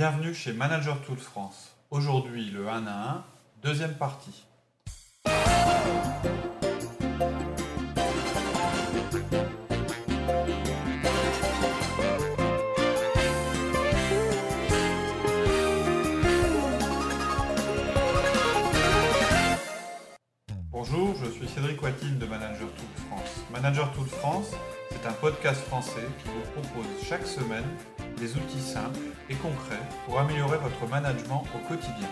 Bienvenue chez Manager Tools France. Aujourd'hui, le 1 à 1, deuxième partie. Bonjour, je suis Cédric Watine de Manager Tools France. Manager Tools France, c'est un podcast français qui vous propose chaque semaine des outils simples et concrets pour améliorer votre management au quotidien.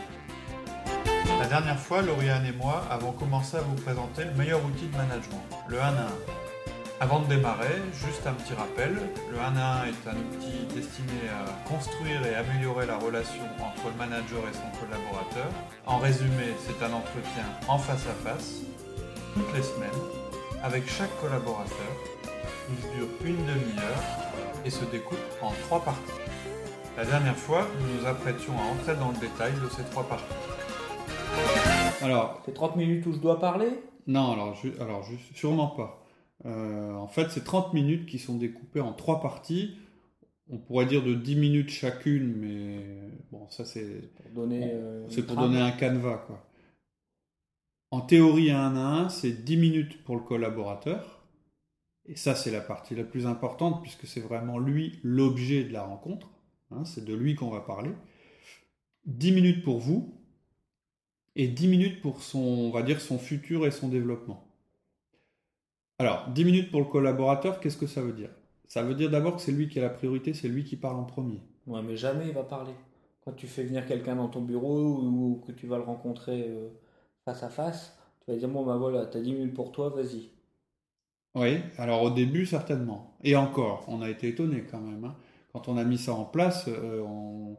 La dernière fois, Lauriane et moi avons commencé à vous présenter le meilleur outil de management, le 1 à 1. Avant de démarrer, juste un petit rappel, le 1 à 1 est un outil destiné à construire et améliorer la relation entre le manager et son collaborateur. En résumé, c'est un entretien en face à face, toutes les semaines, avec chaque collaborateur. Il dure une demi-heure et se découpe en trois parties. La dernière fois, nous nous apprêtions à entrer dans le détail de ces trois parties. Alors, C'est 30 minutes où je dois parler? Non, alors, ju- alors ju- sûrement pas. Euh, en fait, c'est 30 minutes qui sont découpées en trois parties. On pourrait dire de 10 minutes chacune, mais bon, ça c'est pour donner. euh, c'est une pour trame. donner un canevas. Quoi. En théorie, un à un, c'est 10 minutes pour le collaborateur. Et ça, c'est la partie la plus importante, puisque c'est vraiment lui l'objet de la rencontre. Hein, c'est de lui qu'on va parler. 10 minutes pour vous, et 10 minutes pour son, on va dire, son futur et son développement. Alors, 10 minutes pour le collaborateur, qu'est-ce que ça veut dire? Ça veut dire d'abord que c'est lui qui a la priorité, c'est lui qui parle en premier. Ouais, mais jamais il va parler. Quand tu fais venir quelqu'un dans ton bureau ou que tu vas le rencontrer euh, face à face, tu vas dire Bon, bah voilà, t'as 10 minutes pour toi, vas-y. Oui, alors au début, certainement. Et encore, on a été étonnés quand même. hein. Quand on a mis ça en place, euh, on-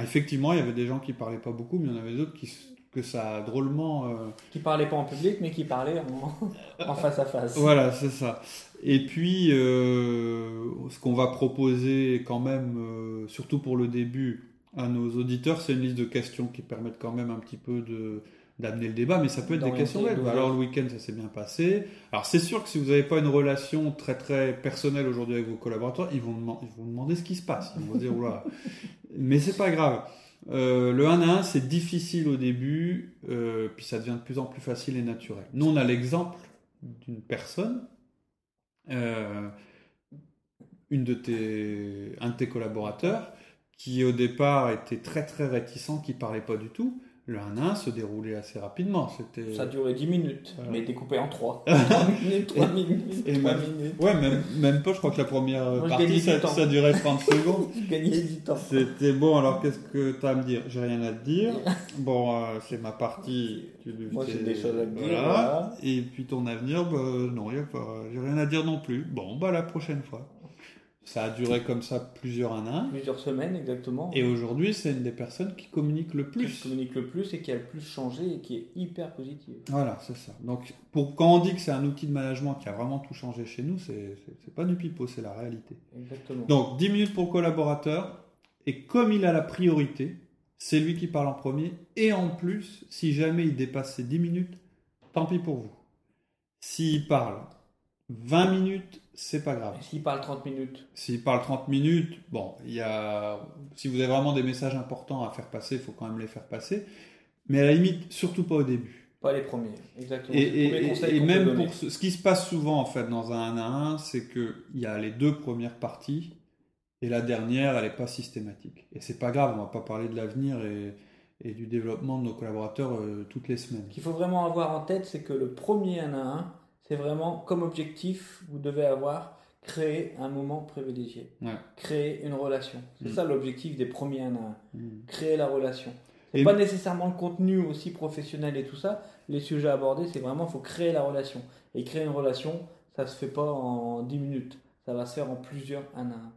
effectivement, il y avait des gens qui parlaient pas beaucoup, mais il y en avait d'autres qui, que ça a drôlement... euh, Qui parlait pas en public, mais qui parlait en, en face à face. Voilà, c'est ça. Et puis, euh, ce qu'on va proposer quand même, euh, surtout pour le début, à nos auditeurs, c'est une liste de questions qui permettent quand même un petit peu de d'amener le débat, mais ça peut être des questions d'ouvrir. Alors le week-end, ça s'est bien passé. Alors c'est sûr que si vous n'avez pas une relation très très personnelle aujourd'hui avec vos collaborateurs, ils vont, ils vont demander ce qui se passe. Ils vont dire, oula. Mais c'est pas grave. Euh, le 1 à 1, c'est difficile au début, euh, puis ça devient de plus en plus facile et naturel. Nous, on a l'exemple d'une personne, euh, une de tes, un de tes collaborateurs, qui au départ était très très réticent, qui parlait pas du tout. Le 1 à 1 se déroulait assez rapidement. C'était Ça duré 10 minutes, Voilà. mais découpé en 3. 3 minutes, 3 minutes, et 3 même- minutes. Ouais, même, même pas, je crois que la première Moi, je partie, ça, durait 30 secondes. Tu gagnais du temps. C'était bon, alors qu'est-ce que tu as à me dire? J'ai rien à te dire. Bon, euh, c'est ma partie. Tu- Moi, j'ai des choses à te dire, voilà. voilà. Et puis ton avenir, bah, non, y a pas, j'ai rien à dire non plus. Bon, bah la prochaine fois. Ça a duré comme ça plusieurs un. Plusieurs semaines, exactement. Et aujourd'hui, c'est une des personnes qui communique le qui plus. communique le plus et qui a le plus changé et qui est hyper positive. Voilà, c'est ça. Donc, pour, quand on dit que c'est un outil de management qui a vraiment tout changé chez nous, c'est c'est- c'est pas du pipeau, c'est la réalité. Exactement. Donc 10 minutes pour le collaborateur, et comme il a la priorité, c'est lui qui parle en premier, et en plus, si jamais il dépasse ces 10 minutes, tant pis pour vous. S'il parle 20 minutes, c'est pas grave. S'il parle 30 minutes, S'il parle 30 minutes, bon, il y a... si vous avez vraiment des messages importants à faire passer, il faut quand même les faire passer, mais à la limite, surtout pas au début. pas les premiers. Exactement. Et, même pour ce, ce qui se passe souvent en fait dans un 1 à 1, c'est qu'il y a les deux premières parties et la dernière, elle n'est pas systématique. Et c'est pas grave, on va pas parler de l'avenir et, et du développement de nos collaborateurs euh, toutes les semaines. Ce qu'il faut vraiment avoir en tête, c'est que le premier 1 à 1, c'est vraiment comme objectif, vous devez avoir créé un moment privilégié, Ouais. créer une relation. C'est Mm. ça l'objectif des premiers 1 à 1, Mm. créer la relation. C'est pas nécessairement le contenu aussi professionnel et tout ça. Les sujets abordés, c'est vraiment, il faut créer la relation. Et créer une relation, ça se fait pas en 10 minutes. Ça va se faire en plusieurs 1 à 1.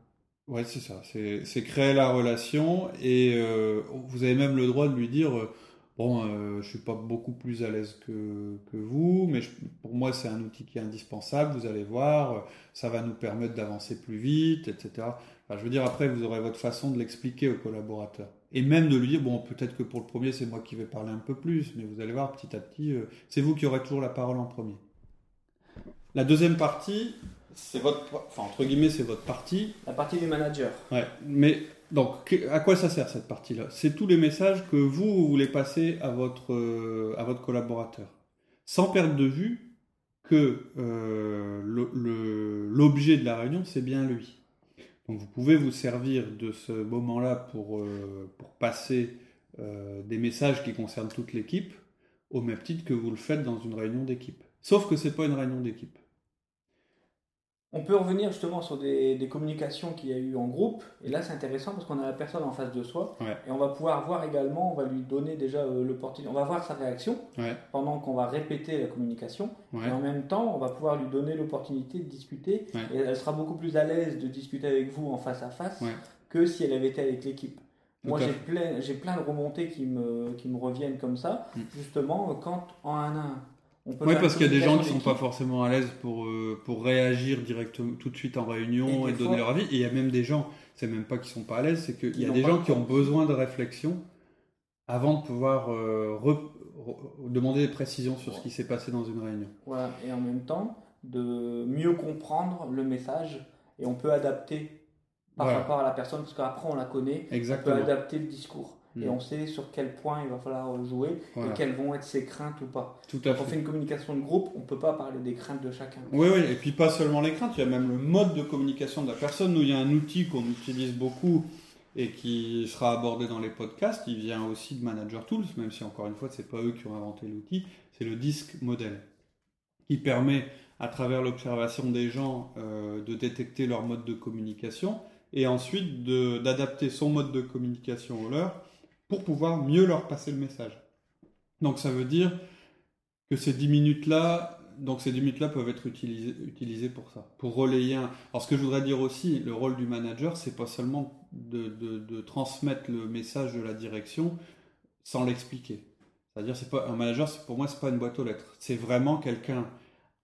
Ouais, c'est ça. C'est c'est créer la relation et euh, vous avez même le droit de lui dire euh, bon, euh, je suis pas beaucoup plus à l'aise que, que vous, mais je- pour moi c'est un outil qui est indispensable. Vous allez voir, euh, ça va nous permettre d'avancer plus vite, etc. Enfin, je veux dire après vous aurez votre façon de l'expliquer au collaborateur et même de lui dire bon, peut-être que pour le premier c'est moi qui vais parler un peu plus, mais vous allez voir petit à petit, euh, c'est vous qui aurez toujours la parole en premier. La deuxième partie, c'est votre, enfin entre guillemets, c'est votre partie. La partie du manager. Ouais. Mais donc, à quoi ça sert cette partie-là? C'est tous les messages que vous, voulez passer à votre, euh, à votre collaborateur, sans perdre de vue que euh, l'objet de la réunion, c'est bien lui. Donc, vous pouvez vous servir de ce moment-là pour, euh, pour passer des messages qui concernent toute l'équipe, au même titre que vous le faites dans une réunion d'équipe. Sauf que c'est pas une réunion d'équipe. On peut revenir justement sur des, des communications qu'il y a eu en groupe. Et là, c'est intéressant parce qu'on a la personne en face de soi. Ouais. Et on va pouvoir voir également, on va lui donner déjà euh, l'opportunité. On va voir sa réaction Ouais. pendant qu'on va répéter la communication. Ouais. Et en même temps, on va pouvoir lui donner l'opportunité de discuter. Et elle sera beaucoup plus à l'aise de discuter avec vous en face à face que si elle avait été avec l'équipe. Moi, j'ai plein, j'ai plein de remontées qui me, qui me reviennent comme ça, Mm. justement, quand en un à Oui, parce qu'il y a des gens qui communication sont pas forcément à l'aise pour, euh, pour réagir directement tout de suite en réunion Et donner fois- leur avis. Et il y a même des gens, c'est même pas qu'ils sont pas à l'aise, c'est qu'il Qui y a des gens qui ont besoin de réflexion avant de pouvoir euh, re- re- demander des précisions sur ce qui s'est passé dans une réunion. Et en même temps, de mieux comprendre le message et on peut adapter par Voilà. rapport à la personne, parce qu'après on la connaît, on peut adapter le discours. Mm. Et on sait sur quel point il va falloir jouer Voilà. et quelles vont être ses craintes ou pas. Tout à Quand on fait. fait une communication de groupe, on peut pas parler des craintes de chacun. Oui, oui, et puis pas seulement les craintes, il y a même le mode de communication de la personne. Nous, il y a un outil qu'on utilise beaucoup et qui sera abordé dans les podcasts. Il vient aussi de Manager Tools, même si encore une fois, c'est pas eux qui ont inventé l'outil. C'est le disque modèle qui permet, à travers l'observation des gens, euh, de détecter leur mode de communication et ensuite d'adapter son mode de communication au leur pour pouvoir mieux leur passer le message. Donc ça veut dire que ces 10 minutes-là, donc ces 10 minutes-là peuvent être utilisées, pour ça, pour relayer un... Alors ce que je voudrais dire aussi, le rôle du manager, c'est pas seulement de, de- transmettre le message de la direction sans l'expliquer. C'est-à-dire, c'est pas un manager, pour moi, c'est pas une boîte aux lettres. C'est vraiment quelqu'un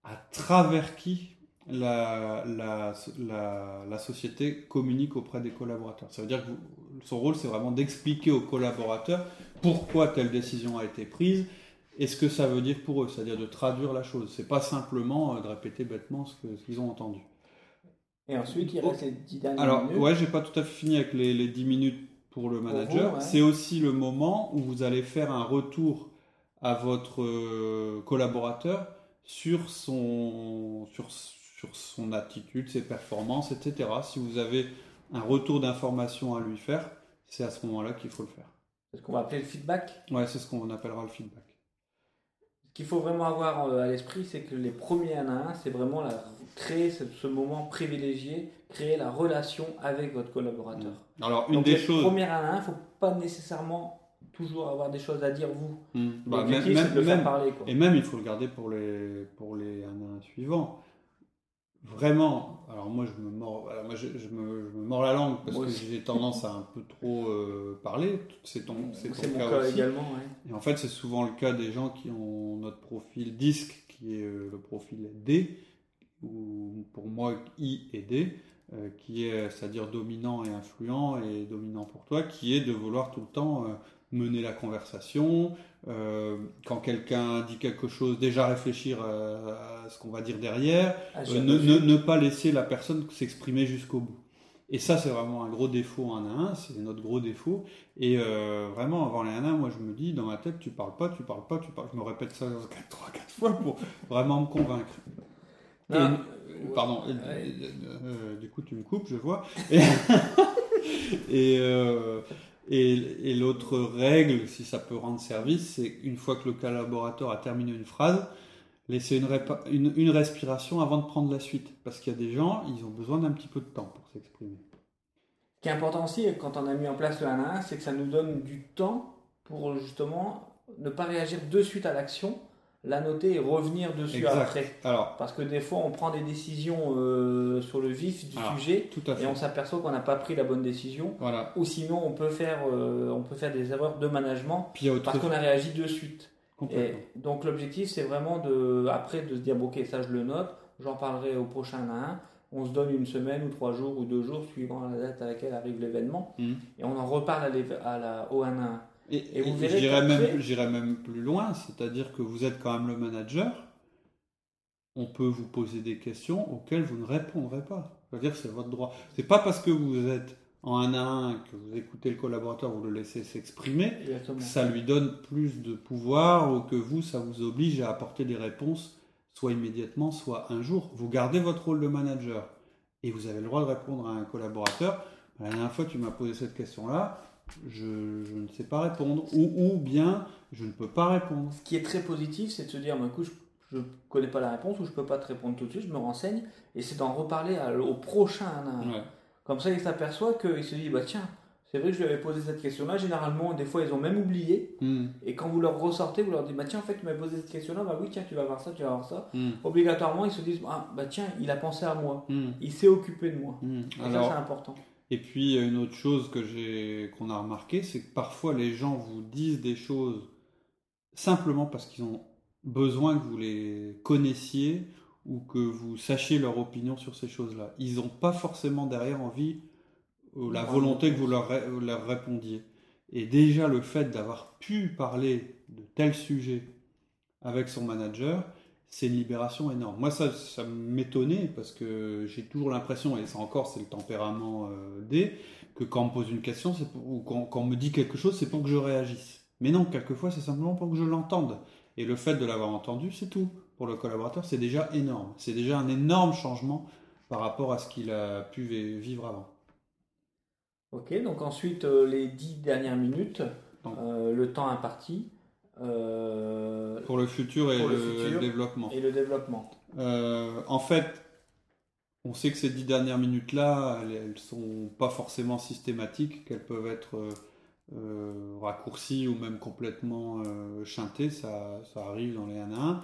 à travers qui la, la, la, la société communique auprès des collaborateurs. Ça veut dire que vous- son rôle, c'est vraiment d'expliquer aux collaborateurs pourquoi telle décision a été prise et ce que ça veut dire pour eux, c'est-à-dire de traduire la chose. C'est pas simplement euh, de répéter bêtement ce qu'ils ont entendu. Et ensuite, il reste les 10 dernières Alors, minutes. ouais, j'ai pas tout à fait fini avec les, les 10 minutes pour le manager. ouais. C'est aussi le moment où vous allez faire un retour à votre euh, collaborateur sur son, sur, sur son attitude, ses performances, etc. Si vous avez un retour d'information à lui faire, c'est à ce moment-là qu'il faut le faire. C'est ce qu'on va appeler le feedback? Ouais, c'est ce qu'on appellera le feedback. Ce qu'il faut vraiment avoir euh, à l'esprit, c'est que les premiers 1 à 1, c'est vraiment la, créer ce, ce moment privilégié, créer la relation avec votre collaborateur. Alors, une Donc des les choses. premières 1 à 1, il ne faut pas nécessairement toujours avoir des choses à dire vous. Hmm. Bah, même, de le même- faire parler. Quoi. Et même, il faut le garder pour les, pour les un à un suivants. Vraiment, alors moi je me mords, voilà, moi, je, je me, je me mords la langue parce Moi que j'ai tendance à un peu trop euh, parler. C'est ton, c'est ton C'est mon cas, cas aussi. également. ouais. Et en fait, c'est souvent le cas des gens qui ont notre profil disque, qui est euh, le profil D, ou pour moi I et D, euh, qui est, c'est-à-dire dominant et influent, et dominant pour toi, qui est de vouloir tout le temps mener la conversation. euh, quand quelqu'un dit quelque chose, déjà réfléchir à, à ce qu'on va dire derrière, Ah, euh, ne, reçu- ne- ne pas laisser la personne s'exprimer jusqu'au bout. Et ça, c'est vraiment un gros défaut en un à un, c'est notre gros défaut. Et euh, vraiment, avant les 1 à 1, moi je me dis, dans ma tête, tu parles pas, tu parles pas, tu parles. Je me répète ça 3 4 fois pour vraiment me convaincre. Et- Pardon, ouais. du coup tu me coupes, je vois. Et, et, et, l'autre règle, si ça peut rendre service, c'est une fois que le collaborateur a terminé une phrase, laisser une, une, une respiration avant de prendre la suite. Parce qu'il y a des gens, ils ont besoin d'un petit peu de temps pour s'exprimer. Ce qui est important aussi, quand on a mis en place le 1 à 1, c'est que ça nous donne du temps pour justement ne pas réagir de suite à l'action, la noter et revenir dessus Exact. après. Alors, Parce que des fois, on prend des décisions euh, sur le vif du Alors, sujet tout à et on s'aperçoit qu'on n'a pas pris la bonne décision. Voilà. Ou sinon, on peut faire, euh, on peut faire des erreurs de management Puis parce qu'on a réagi de suite. Et donc l'objectif, c'est vraiment de, après de se dire, ok, ça je le note, j'en parlerai au prochain 1 à 1. On se donne une semaine ou trois jours ou deux jours suivant la date à laquelle arrive l'événement Mhm. et on en reparle à, à la, au 1 à 1. Et, Et vous qu'après- même, plus loin, c'est-à-dire que vous êtes quand même le manager, on peut vous poser des questions auxquelles vous ne répondrez pas. C'est-à-dire c'est votre droit. C'est pas parce que vous êtes en un à un, que vous écoutez le collaborateur, vous le laissez s'exprimer, Exactement. ça lui donne plus de pouvoir ou que vous, ça vous oblige à apporter des réponses, soit immédiatement, soit un jour. Vous gardez votre rôle de manager et vous avez le droit de répondre à un collaborateur. La dernière fois, tu m'as posé cette question-là, je, je ne sais pas répondre. Ou, ou bien, je ne peux pas répondre. Ce qui est très positif, c'est de se dire, bah, écoute, je ne connais pas la réponse ou je peux pas te répondre tout de suite, je me renseigne, et c'est d'en reparler à- au prochain. Ouais. Comme ça, il s'aperçoit qu'il se dit, bah tiens, c'est vrai que je lui avais posé cette question-là. Généralement, des fois, ils ont même oublié. Hmm, Et quand vous leur ressortez, vous leur dites, bah tiens, en fait, tu m'as posé cette question-là, bah oui, tiens, tu vas voir ça, tu vas voir ça. hmm, Obligatoirement, ils se disent, ah bah tiens, il a pensé à moi, hmm, il s'est occupé de moi. Et ça, Alors, c'est important. Et puis une autre chose que j'ai qu'on a remarqué, c'est que parfois les gens vous disent des choses simplement parce qu'ils ont besoin que vous les connaissiez ou que vous sachiez leur opinion sur ces choses-là. Ils n'ont pas forcément derrière envie ou la volonté que vous leur, ré- leur répondiez. Et déjà le fait d'avoir pu parler de tel sujet avec son manager, c'est une libération énorme. Moi, ça, ça m'étonnait parce que j'ai toujours l'impression, et ça encore, c'est le tempérament euh, D, que quand on me pose une question, pour- ou quand, quand on me dit quelque chose, c'est pour que je réagisse. Mais non, quelquefois, c'est simplement pour que je l'entende. Et le fait de l'avoir entendu, c'est tout. Pour le collaborateur, c'est déjà énorme. C'est déjà un énorme changement par rapport à ce qu'il a pu vi- vivre avant. Ok, donc ensuite, euh, les dix dernières minutes, euh, le temps imparti euh, Pour le futur et le le, futur. développement. et le développement. Euh, en fait, on sait que ces dix dernières minutes-là, elles, elles sont pas forcément systématiques, qu'elles peuvent être euh, raccourcies ou même complètement chintées, ça, ça arrive dans les 1 à 1.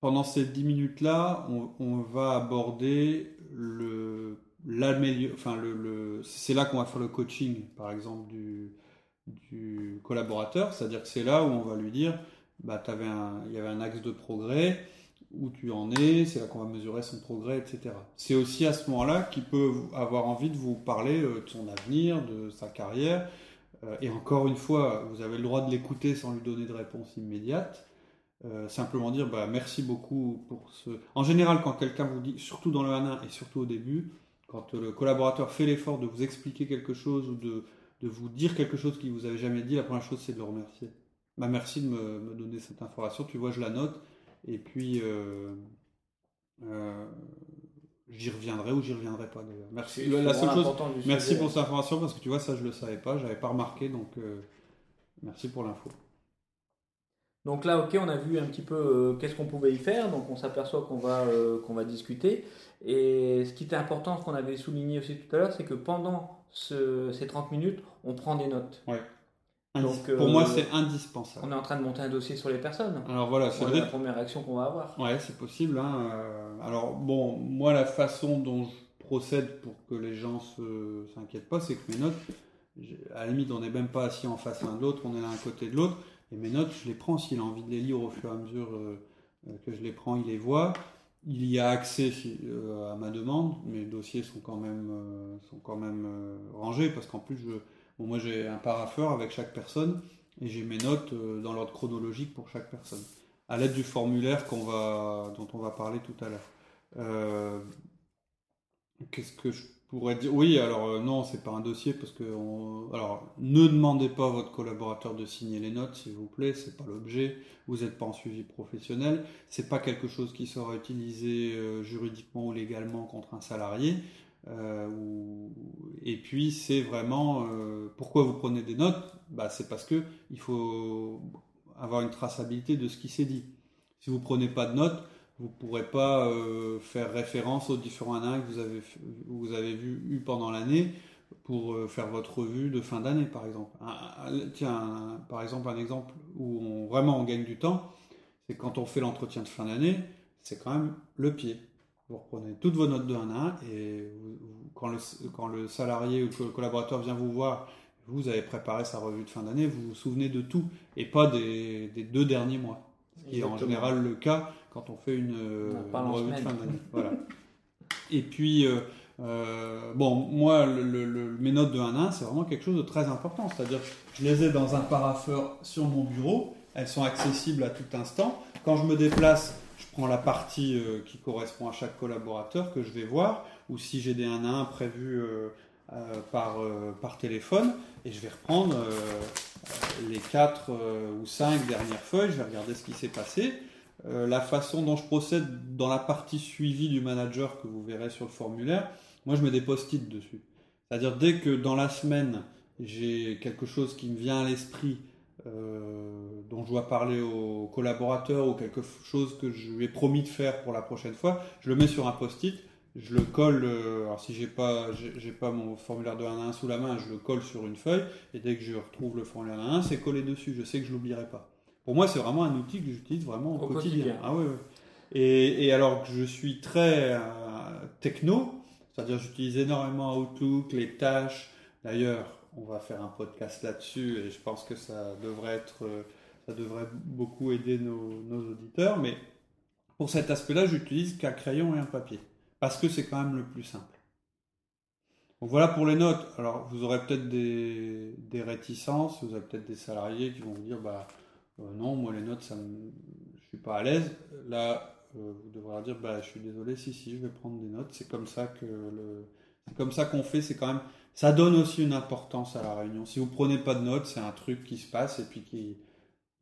Pendant ces dix minutes-là, on, on va aborder le, enfin le, le- c'est là qu'on va faire le coaching, par exemple, du, du collaborateur, c'est-à-dire que c'est là où on va lui dire, bah, il y avait un axe de progrès, où tu en es, c'est là qu'on va mesurer son progrès, etc. C'est aussi à ce moment-là qu'il peut avoir envie de vous parler euh, de son avenir, de sa carrière. Euh, Et encore une fois, vous avez le droit de l'écouter sans lui donner de réponse immédiate. Euh, simplement dire bah, merci beaucoup pour ce. En général, quand quelqu'un vous dit, surtout dans le 1 et surtout au début, quand le collaborateur fait l'effort de vous expliquer quelque chose ou de, de vous dire quelque chose qu'il vous avait jamais dit, la première chose c'est de le remercier. Bah, merci de me, me donner cette information. Tu vois, je la note. Et puis, euh, euh, j'y reviendrai ou j'y reviendrai pas d'ailleurs. Merci. La, la seule chose, merci sujet. pour cette information parce que tu vois, ça je le savais pas, j'avais pas remarqué donc euh, merci pour l'info. Donc là, ok, on a vu un petit peu euh, qu'est-ce qu'on pouvait y faire, donc on s'aperçoit qu'on va, euh, qu'on va discuter. Et ce qui était important, ce qu'on avait souligné aussi tout à l'heure, c'est que pendant ce- ces 30 minutes, on prend des notes. Donc, euh, pour moi, c'est indispensable. On est en train de monter un dossier sur les personnes. Alors voilà, C'est la première action qu'on va avoir. Ouais, c'est possible. hein, euh, Alors, bon, moi, la façon dont je procède pour que les gens se s'inquiètent pas, c'est que mes notes, à la limite, on n'est même pas assis en face l'un de l'autre, on est l'un à côté de l'autre. Et mes notes, je les prends. S'il a envie de les lire au fur et à mesure euh, que je les prends, il les voit. Il y a accès euh, à ma demande. Mes dossiers sont quand même, euh, euh, rangés parce qu'en plus, je, bon, moi, j'ai un parapheur avec chaque personne et j'ai mes notes dans l'ordre chronologique pour chaque personne à l'aide du formulaire dont on va parler tout à l'heure. Qu'est-ce que je pourrais dire Oui, alors euh, non, c'est pas un dossier parce que alors ne demandez pas à votre collaborateur de signer les notes, s'il vous plaît. C'est pas l'objet. Vous n'êtes pas en suivi professionnel. C'est pas quelque chose qui sera utilisé euh, juridiquement ou légalement contre un salarié. Euh, Et puis c'est vraiment pourquoi vous prenez des notes? Bah, C'est parce que il faut avoir une traçabilité de ce qui s'est dit. Si vous prenez pas de notes, vous pourrez pas euh, faire référence aux différents années que vous avez, vous avez vu eu pendant l'année pour euh, faire votre revue de fin d'année, par exemple. Tiens, par exemple, un exemple où on, vraiment on gagne du temps, c'est quand on fait l'entretien de fin d'année, c'est quand même le pied. Vous reprenez toutes vos notes de 1 à 1 et vous- quand, le, quand le salarié ou le collaborateur vient vous voir, vous avez préparé sa revue de fin d'année, vous vous souvenez de tout et pas des, des deux derniers mois. Ce qui est en général le cas quand on fait une, euh, On une revue de fin d'année. Voilà. Et puis, euh, euh, bon, moi, le- le- le- mes notes de 1 à 1, c'est vraiment quelque chose de très important. C'est-à-dire, je les ai dans un parapheur sur mon bureau, elles sont accessibles à tout instant. Quand je me déplace je prends la partie euh, qui correspond à chaque collaborateur que je vais voir, ou si j'ai des 1 à 1 prévus par, par téléphone, et je vais reprendre les 4 ou 5 dernières feuilles, je vais regarder ce qui s'est passé. la façon dont je procède dans la partie suivie du manager que vous verrez sur le formulaire, moi je mets des post-it dessus. C'est-à-dire dès que dans la semaine j'ai quelque chose qui me vient à l'esprit euh, dont je dois parler aux collaborateurs ou quelque chose que je lui ai promis de faire pour la prochaine fois, je le mets sur un post-it, je le colle, euh, alors si j'ai pas, j'ai pas mon formulaire de 1 à 1 sous la main, je le colle sur une feuille, et dès que je retrouve le formulaire 1 à 1, c'est collé dessus, je sais que je l'oublierai pas. Pour moi, c'est vraiment un outil que j'utilise vraiment au, quotidien. Ah ouais, Et, et, alors que je suis très euh, techno, c'est-à-dire j'utilise énormément Outlook, les tâches, d'ailleurs, on va faire un podcast là-dessus et je pense que ça devrait être, euh, ça devrait beaucoup aider nos, auditeurs. Mais pour cet aspect-là, j'utilise qu'un crayon et un papier parce que c'est quand même le plus simple. Donc voilà pour les notes. Alors vous aurez peut-être des, réticences, vous avez peut-être des salariés qui vont vous dire bah euh, non, moi les notes, ça me, je suis pas à l'aise. Là, euh, vous devrez leur dire bah je suis désolé, si si, je vais prendre des notes. C'est comme ça que le, comme ça qu'on fait. C'est quand même ça donne aussi une importance à la réunion. Si vous prenez pas de notes, c'est un truc qui se passe et puis qui,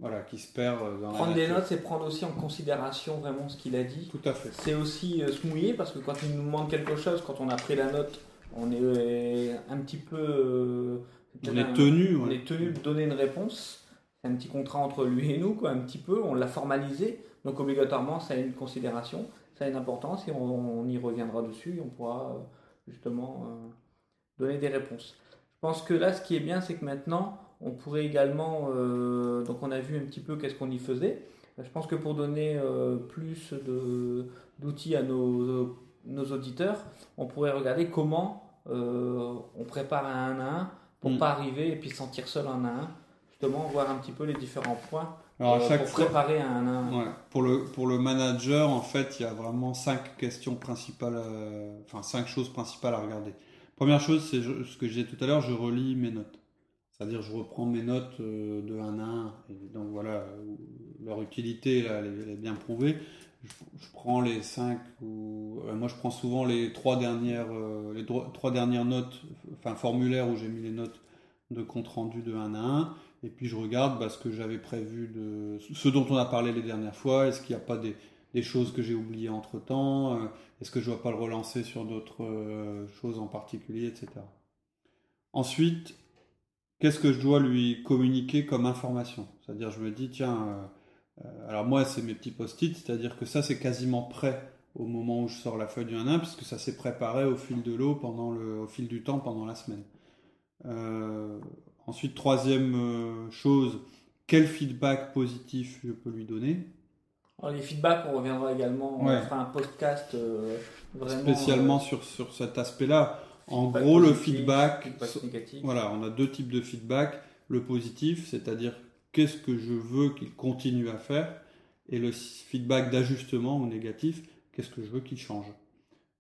voilà, qui se perd dans Prendre des notes, c'est prendre aussi en considération vraiment ce qu'il a dit. Tout à fait. C'est aussi euh, se mouiller parce que quand il nous demande quelque chose, quand on a pris la note, on est euh, un petit peu. Euh, on est tenu. On est tenu de donner une réponse. C'est un petit contrat entre lui et nous, quoi, un petit peu. On l'a formalisé. Donc obligatoirement, ça a une considération, ça a une importance et on, y reviendra dessus. On pourra justement donner des réponses. Je pense que là, ce qui est bien, c'est que maintenant, on pourrait également, euh, donc on a vu un petit peu qu'est-ce qu'on y faisait. Je pense que pour donner euh, plus d'outils à nos, nos, auditeurs, on pourrait regarder comment euh, on prépare un 1 à 1 pour ne mm. pas arriver et puis sentir seul en 1 à 1. Justement, voir un petit peu les différents points Alors, pour préparer un 1 à 1. Pour, le, pour le manager, en fait, il y a vraiment cinq questions principales, enfin cinq choses principales à regarder. Première chose, c'est ce que je disais tout à l'heure, je relis mes notes. C'est-à-dire, je reprends mes notes euh, de 1 à 1. Et donc voilà, leur utilité, là, elle, est, bien prouvée. Je, prends les 5 ou. Euh, moi, je prends souvent les 3 dernières, euh, les trois dernières notes, enfin, formulaires où j'ai mis les notes de compte rendu de 1 à 1. Et puis, je regarde bah, ce que j'avais prévu de. Ce dont on a parlé les dernières fois. Est-ce qu'il n'y a pas des, des choses que j'ai oubliées entre temps est-ce que je ne dois pas le relancer sur d'autres euh, choses en particulier, etc. Ensuite, qu'est-ce que je dois lui communiquer comme information? C'est-à-dire, je me dis, tiens, euh, euh, alors moi, c'est mes petits post-it, c'est-à-dire que ça, c'est quasiment prêt au moment où je sors la feuille du 1-1, puisque ça s'est préparé au fil de l'eau, pendant le, au fil du temps, pendant la semaine. ensuite, troisième chose, quel feedback positif je peux lui donner? Les feedbacks, on reviendra également. On fera un podcast euh, vraiment. Spécialement euh, sur, sur cet aspect-là. En gros, le feedback. voilà, on a deux types de feedback. Le positif, c'est-à-dire qu'est-ce que je veux qu'il continue à faire. Et le feedback d'ajustement ou négatif, qu'est-ce que je veux qu'il change.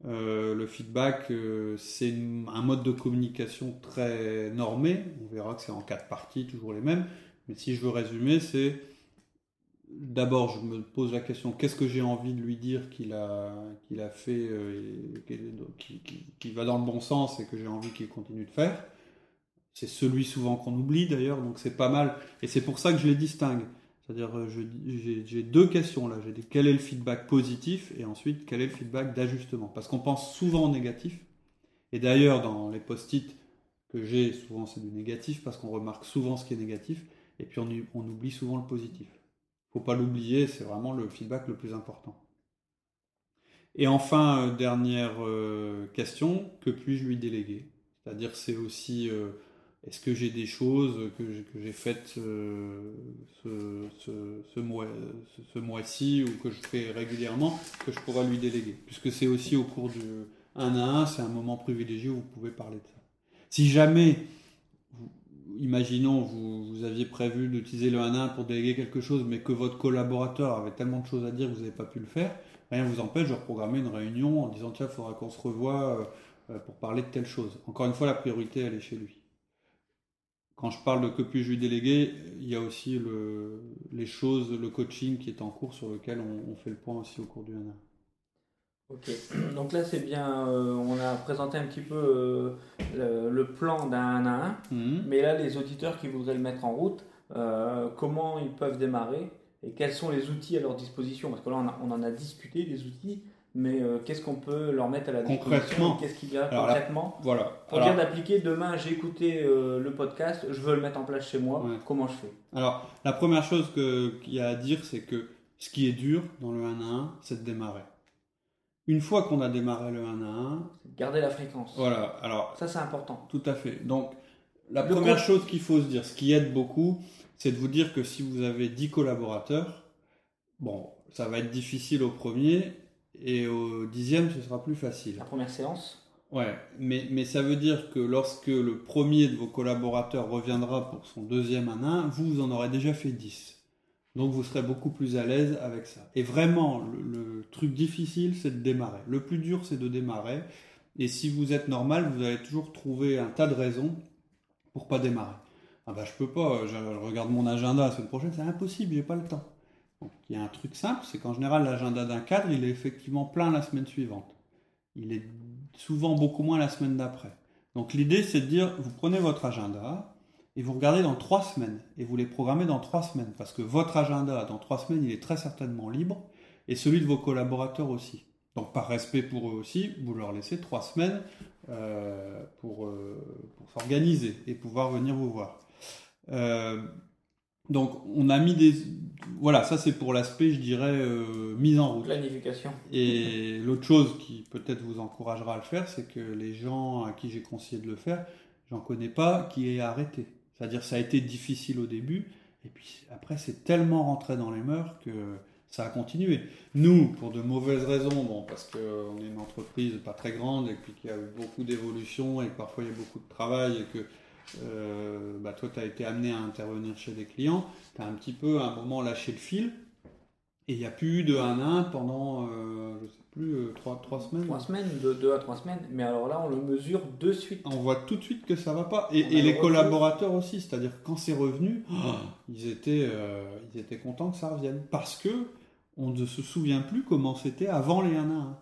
Euh, le feedback, c'est un mode de communication très normé. On verra que c'est en quatre parties, toujours les mêmes. Mais si je veux résumer, c'est d'abord, je me pose la question qu'est-ce que j'ai envie de lui dire qu'il a, qu'il a fait, euh, qui, va dans le bon sens et que j'ai envie qu'il continue de faire. C'est celui souvent qu'on oublie d'ailleurs, donc c'est pas mal. Et c'est pour ça que je les distingue. C'est-à-dire, euh, j'ai deux questions là. J'ai quel est le feedback positif? Et ensuite quel est le feedback d'ajustement? Parce qu'on pense souvent au négatif. Et d'ailleurs, dans les post-it que j'ai, souvent c'est du négatif parce qu'on remarque souvent ce qui est négatif. Et puis on oublie souvent le positif faut pas l'oublier, c'est vraiment le feedback le plus important. Et enfin, euh, dernière euh, question, que puis-je lui déléguer? C'est-à-dire, c'est aussi, euh, est-ce que j'ai des choses que j'ai faites ce, ce, mois, ce, mois-ci ou que je fais régulièrement que je pourrais lui déléguer? Puisque c'est aussi au cours du 1 à 1, c'est un moment privilégié où vous pouvez parler de ça. Si jamais imaginons, vous, aviez prévu d'utiliser le 1-1 pour déléguer quelque chose, mais que votre collaborateur avait tellement de choses à dire que vous n'avez pas pu le faire, rien ne vous empêche de reprogrammer une réunion en disant tiens, il faudra qu'on se revoie euh, pour parler de telle chose. Encore une fois, la priorité, elle est chez lui. quand je parle de que puis-je lui déléguer, il y a aussi le, les choses, le coaching qui est en cours sur lequel on, fait le point aussi au cours du 1 Ok, donc là c'est bien, euh, on a présenté un petit peu euh, le, plan d'un 1 à 1, mhm. mais là les auditeurs qui voudraient le mettre en route, euh, comment ils peuvent démarrer et quels sont les outils à leur disposition? Parce que là on, en a discuté des outils, mais qu'est-ce qu'on peut leur mettre à la disposition? Qu'est-ce qu'il y a concrètement? Voilà. Pour dire d'appliquer, demain j'ai écouté le podcast, je veux le mettre en place chez moi, comment je fais? Alors la première chose qu'il y a à dire c'est que ce qui est dur dans le 1 à 1, c'est de démarrer. Une fois qu'on a démarré le 1 à 1, garder la fréquence. Voilà, alors ça c'est important. Tout à fait. Donc la première chose qu'il faut se dire, ce qui aide beaucoup, c'est de vous dire que si vous avez 10 collaborateurs, bon, ça va être difficile au premier et au dixième, ce sera plus facile. La première séance Ouais, mais, mais ça veut dire que lorsque le premier de vos collaborateurs reviendra pour son deuxième 1 à 1, vous, vous en aurez déjà fait 10. Donc vous serez beaucoup plus à l'aise avec ça. Et vraiment, le, truc difficile, c'est de démarrer. Le plus dur, c'est de démarrer. Et si vous êtes normal, vous allez toujours trouver un tas de raisons pour pas démarrer. Ah bah je peux pas, je regarde mon agenda la semaine prochaine, c'est impossible, j'ai pas le temps. Il y a un truc simple, c'est qu'en général l'agenda d'un cadre, il est effectivement plein la semaine suivante. Il est souvent beaucoup moins la semaine d'après. Donc l'idée c'est de dire, vous prenez votre agenda, et vous regardez dans trois semaines et vous les programmez dans trois semaines parce que votre agenda dans trois semaines il est très certainement libre et celui de vos collaborateurs aussi. Donc par respect pour eux aussi, vous leur laissez trois semaines euh, pour, euh, pour s'organiser et pouvoir venir vous voir. Euh, donc on a mis des... Voilà, ça c'est pour l'aspect, je dirais, mise en route. Planification. Et l'autre chose qui peut-être vous encouragera à le faire, c'est que les gens à qui j'ai conseillé de le faire, j'en connais pas qui aient arrêté. C'est-à-dire ça a été difficile au début, et puis après c'est tellement rentré dans les mœurs que ça a continué. Nous, pour de mauvaises raisons, bon, parce qu'on est une entreprise pas très grande et puis qu'il y a eu beaucoup d'évolutions et que parfois il y a beaucoup de travail et que euh, bah, toi tu as été amené à intervenir chez des clients, tu as un petit peu à un moment lâché le fil et il n'y a plus eu de 1 à 1 pendant, euh, plus, 3, euh, semaines. 3 semaines, de 2 à 3 semaines. Mais alors là, on le mesure de suite. On voit tout de suite que ça va pas. Et, les collaborateurs aussi, c'est-à-dire quand c'est revenu, oh, ils, étaient, euh, ils étaient contents que ça revienne. Parce que on ne se souvient plus comment c'était avant les 1 à 1.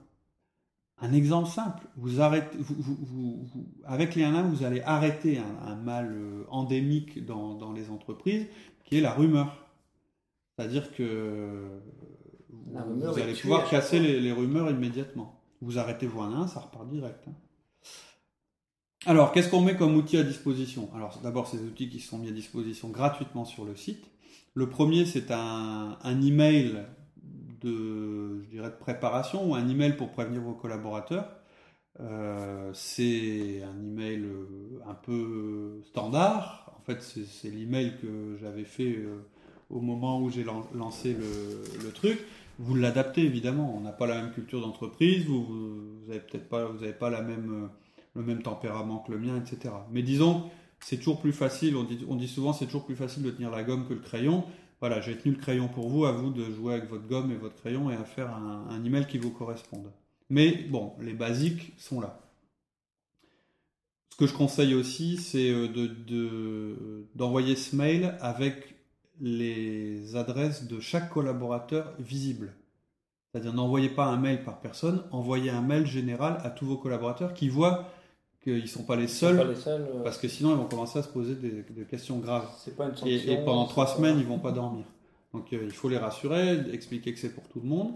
Un exemple simple, vous arrêtez, vous, avec les 1 à 1, vous allez arrêter un, mal endémique dans, dans les entreprises, qui est la rumeur. C'est-à-dire que vous, allez pouvoir casser les, rumeurs immédiatement. Vous arrêtez vos 1 ça repart direct. Hein. Alors, qu'est-ce qu'on met comme outil à disposition? Alors, d'abord, ces outils qui sont mis à disposition gratuitement sur le site. Le premier, c'est un, email de, je dirais, de préparation ou un email pour prévenir vos collaborateurs. Euh, c'est un email euh, un peu standard. En fait, c'est l'email que j'avais fait euh, au moment où j'ai lancé le, truc. Vous l'adaptez évidemment. On n'a pas la même culture d'entreprise. Vous, vous, peut-être pas, vous n'avez pas même, euh, le même tempérament que le mien, etc. Mais disons, c'est toujours plus facile. On dit, on dit souvent, c'est toujours plus facile de tenir la gomme que le crayon. Voilà, j'ai tenu le crayon pour vous. À vous de jouer avec votre gomme et votre crayon et à faire un, email qui vous corresponde. Mais bon, les basiques sont là. Ce que je conseille aussi, c'est euh, d'envoyer de, ce mail avec les adresses de chaque collaborateur visibles. C'est-à-dire n'envoyez pas un mail par personne, envoyez un mail général à tous vos collaborateurs qui voient qu'ils ne sont pas les seuls, euh. parce que sinon ils vont commencer à se poser des, questions graves. et, pendant trois semaines, ils vont pas dormir. Donc euh, il faut les rassurer, expliquer que c'est pour tout le monde.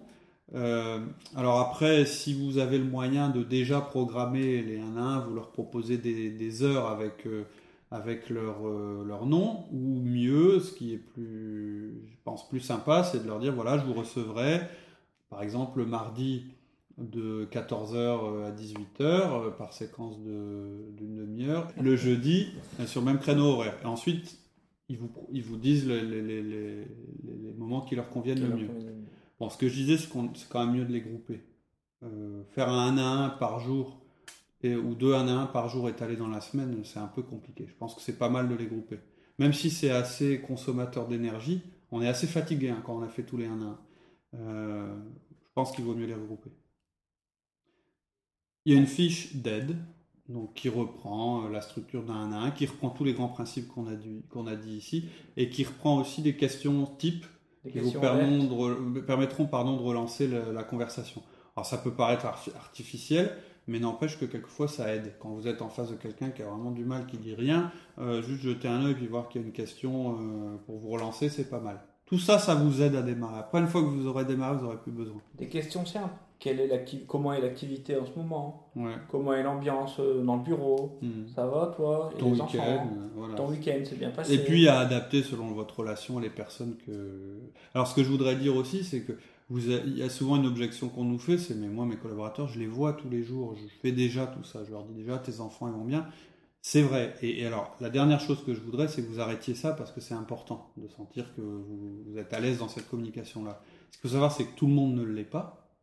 Euh, alors après, si vous avez le moyen de déjà programmer les 1 à 1, vous leur proposez des, heures avec avec leur, euh, leur nom, ou mieux, ce qui est plus, je pense, plus sympa, c'est de leur dire, voilà, je vous recevrai, par exemple, le mardi de 14h euh, à 18h euh, par séquence d'une demi-heure, le jeudi sur le même créneau horaire. Et ensuite, ils vous, ils vous disent les, les, les, les moments qui leur conviennent le mieux. Bon, ce que je disais, c'est c'est quand même mieux de les grouper. faire un 1 à 1 par jour ou deux 1 à 1 par jour étalés dans la semaine, c'est un peu compliqué. Je pense que c'est pas mal de les grouper. Même si c'est assez consommateur d'énergie, on est assez fatigué hein, quand on a fait tous les 1 à 1. Euh, je pense qu'il vaut mieux les regrouper. Il y a une fiche d'aide donc qui reprend euh, la structure d'un 1 à 1, qui reprend tous les grands principes qu'on a, dit- qu'on a dit ici, et qui reprend aussi des questions types Des qui vous permettront, ouvertes. de, re- permettront pardon, de relancer la, la conversation. Alors ça peut paraître arti- artificiel, mais n'empêche que quelquefois ça aide. Quand vous êtes en face de quelqu'un qui a vraiment du mal, qui dit rien, euh, juste jeter un œil puis voir qu'il y a une question euh, pour vous relancer, c'est pas mal. Tout ça, ça vous aide à démarrer. Après, une fois que vous aurez démarré, vous n'aurez plus besoin. Des questions simples. Quelle est comment est l'activité en ce moment? Ouais. Comment est l'ambiance euh, dans le bureau? Hmm. Ça va, toi? Et Ton week-end, voilà. Ton week-end, c'est bien passé? Et puis à adapter selon votre relation les personnes que. Alors ce que je voudrais dire aussi, c'est que il y a souvent une objection qu'on nous fait, c'est mais moi mes collaborateurs, je les vois tous les jours, je fais déjà tout ça, je leur dis déjà tes enfants ils vont bien. C'est vrai. Et, alors la dernière chose que je voudrais, c'est que vous arrêtiez ça parce que c'est important de sentir que vous, êtes à l'aise dans cette communication là. Ce qu'il faut savoir, c'est que tout le monde ne l'est pas.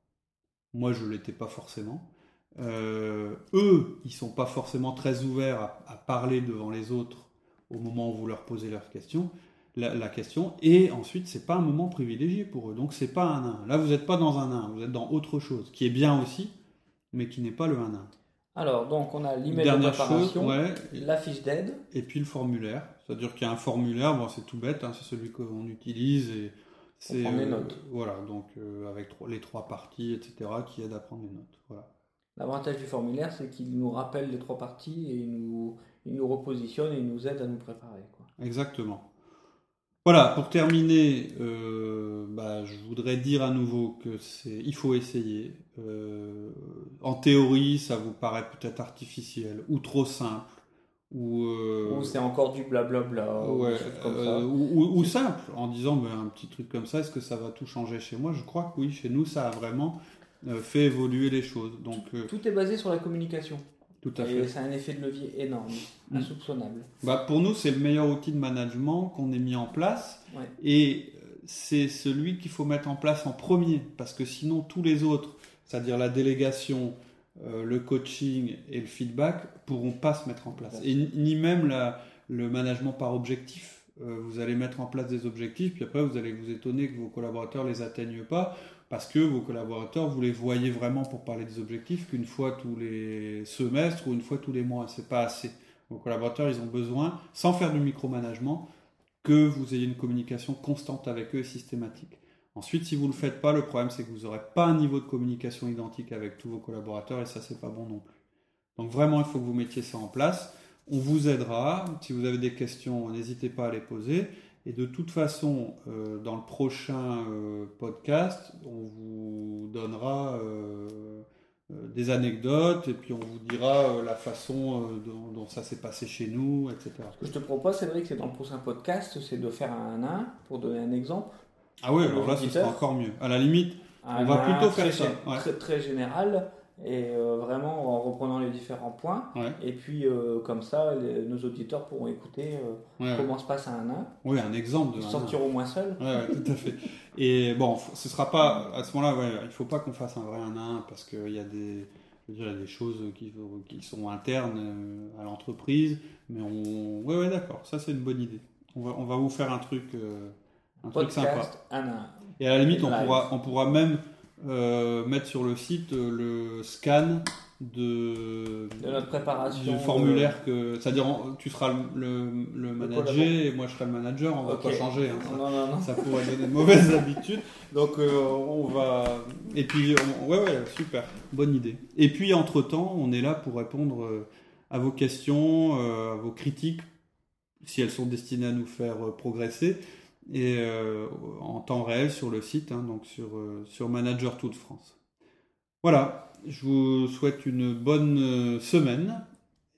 Moi, je l'étais pas forcément. Euh, eux, ils sont pas forcément très ouverts à parler devant les autres au moment où vous leur posez leurs questions, la, la question. Et ensuite, c'est pas un moment privilégié pour eux. Donc, c'est pas un 1. Là, vous n'êtes pas dans un 1, vous êtes dans autre chose, qui est bien aussi, mais qui n'est pas le 1-1. Alors, donc, on a l'email de chose, préparation, la fiche d'aide. et puis le formulaire. C'est-à-dire qu'il y a un formulaire, bon, c'est tout bête, hein, c'est celui qu'on utilise et c'est prend des notes. voilà, donc euh, avec les trois parties, etc., qui aident à prendre des notes. Voilà. L'avantage du formulaire, c'est qu'il nous rappelle les trois parties et il nous, il nous repositionne et il nous aide à nous préparer. Quoi. Exactement. Voilà, pour terminer, euh, bah, je voudrais dire à nouveau que c'est, il faut essayer. Euh, en théorie, ça vous paraît peut-être artificiel ou trop simple ou, euh, Ou c'est encore du blablabla, ou ouais, comme euh, ça. ou, ou- ou simple, en disant un petit truc comme ça, est-ce que ça va tout changer chez moi? Je crois que oui, chez nous, ça a vraiment euh, fait évoluer les choses. Donc, euh, Tout est basé sur la communication. Tout à Et fait. c'est un effet de levier énorme, Mm. insoupçonnable. Bah, pour nous, c'est le meilleur outil de management qu'on ait mis en place. Ouais. Et euh, c'est celui qu'il faut mettre en place en premier, parce que sinon tous les autres, c'est-à-dire la délégation, euh, le coaching et le feedback, pourront pas se mettre en place. Et ni- ni même la- le management par objectif. Euh, vous allez mettre en place des objectifs, puis après vous allez vous étonner que vos collaborateurs les atteignent pas, parce que vos collaborateurs, vous les voyez vraiment pour parler des objectifs qu'une fois tous les semestres ou une fois tous les mois. C'est pas assez. Vos collaborateurs, ils ont besoin, sans faire du micromanagement, que vous ayez une communication constante avec eux et systématique. Ensuite, si vous ne le faites pas, le problème c'est que vous n'aurez pas un niveau de communication identique avec tous vos collaborateurs et ça c'est pas bon non plus. Donc vraiment, il faut que vous mettiez ça en place. On vous aidera. Si vous avez des questions, n'hésitez pas à les poser. Et de toute façon, euh, dans le prochain euh, podcast, on vous donnera euh, des anecdotes et puis on vous dira la façon dont, dont ça s'est passé chez nous, etc. Ce que je te propose, Cédric, c'est dans le prochain podcast, c'est de faire un 1 pour donner un exemple. Ah oui, alors là, ce sera encore mieux. À la limite, Un On va 1 plutôt faire très, ça, ouais. très, très général et euh, vraiment en reprenant les différents points. ouais, Et puis, euh, comme ça, les- nos auditeurs pourront écouter euh, ouais, ouais. comment se passe un 1 Oui, un exemple de. Ils se un- sentiront moins seuls. Ouais, ouais, tout à fait. Et bon, ce sera pas à ce moment-là. Il faut pas qu'on fasse un vrai 1 à 1 parce qu'il y a des, je veux dire, il y a des choses qui, qui sont internes à l'entreprise. Mais on, ouais, ouais, d'accord. Ça, c'est une bonne idée. On va, on va vous faire un truc, un truc sympa. Podcast 1 à 1. Et à la limite, on Live. pourra, on pourra même euh, mettre sur le site euh, le scan de, De notre préparation. du formulaire que, c'est-à-dire on- tu seras le, le, le manager et moi je serai le manager. On va Ok. pas changer. hein, ça. Non, non, non. ça pourrait donner de mauvaises habitudes. Donc euh, on va et puis on- ouais ouais super bonne idée. Et puis entre temps on est là pour répondre euh, à vos questions, euh, à vos critiques si elles sont destinées à nous faire euh, progresser et euh, en temps réel sur le site hein, donc sur euh, sur Manager Toute France. Voilà, je vous souhaite une bonne euh, semaine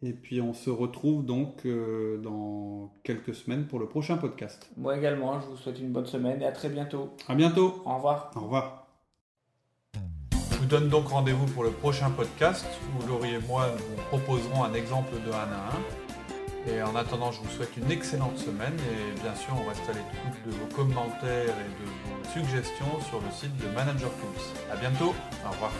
et puis on se retrouve donc euh, dans quelques semaines pour le prochain podcast. Moi également, je vous souhaite une bonne semaine et à très bientôt. À bientôt. Au revoir. Au revoir. Je vous donne donc rendez-vous pour le prochain podcast où Laurie et moi vous proposerons un exemple de 1 à 1. Et en attendant, je vous souhaite une excellente semaine et bien sûr, on reste à l'écoute de vos commentaires et de vos suggestions sur le site de Manager Tools. Bientôt, au revoir.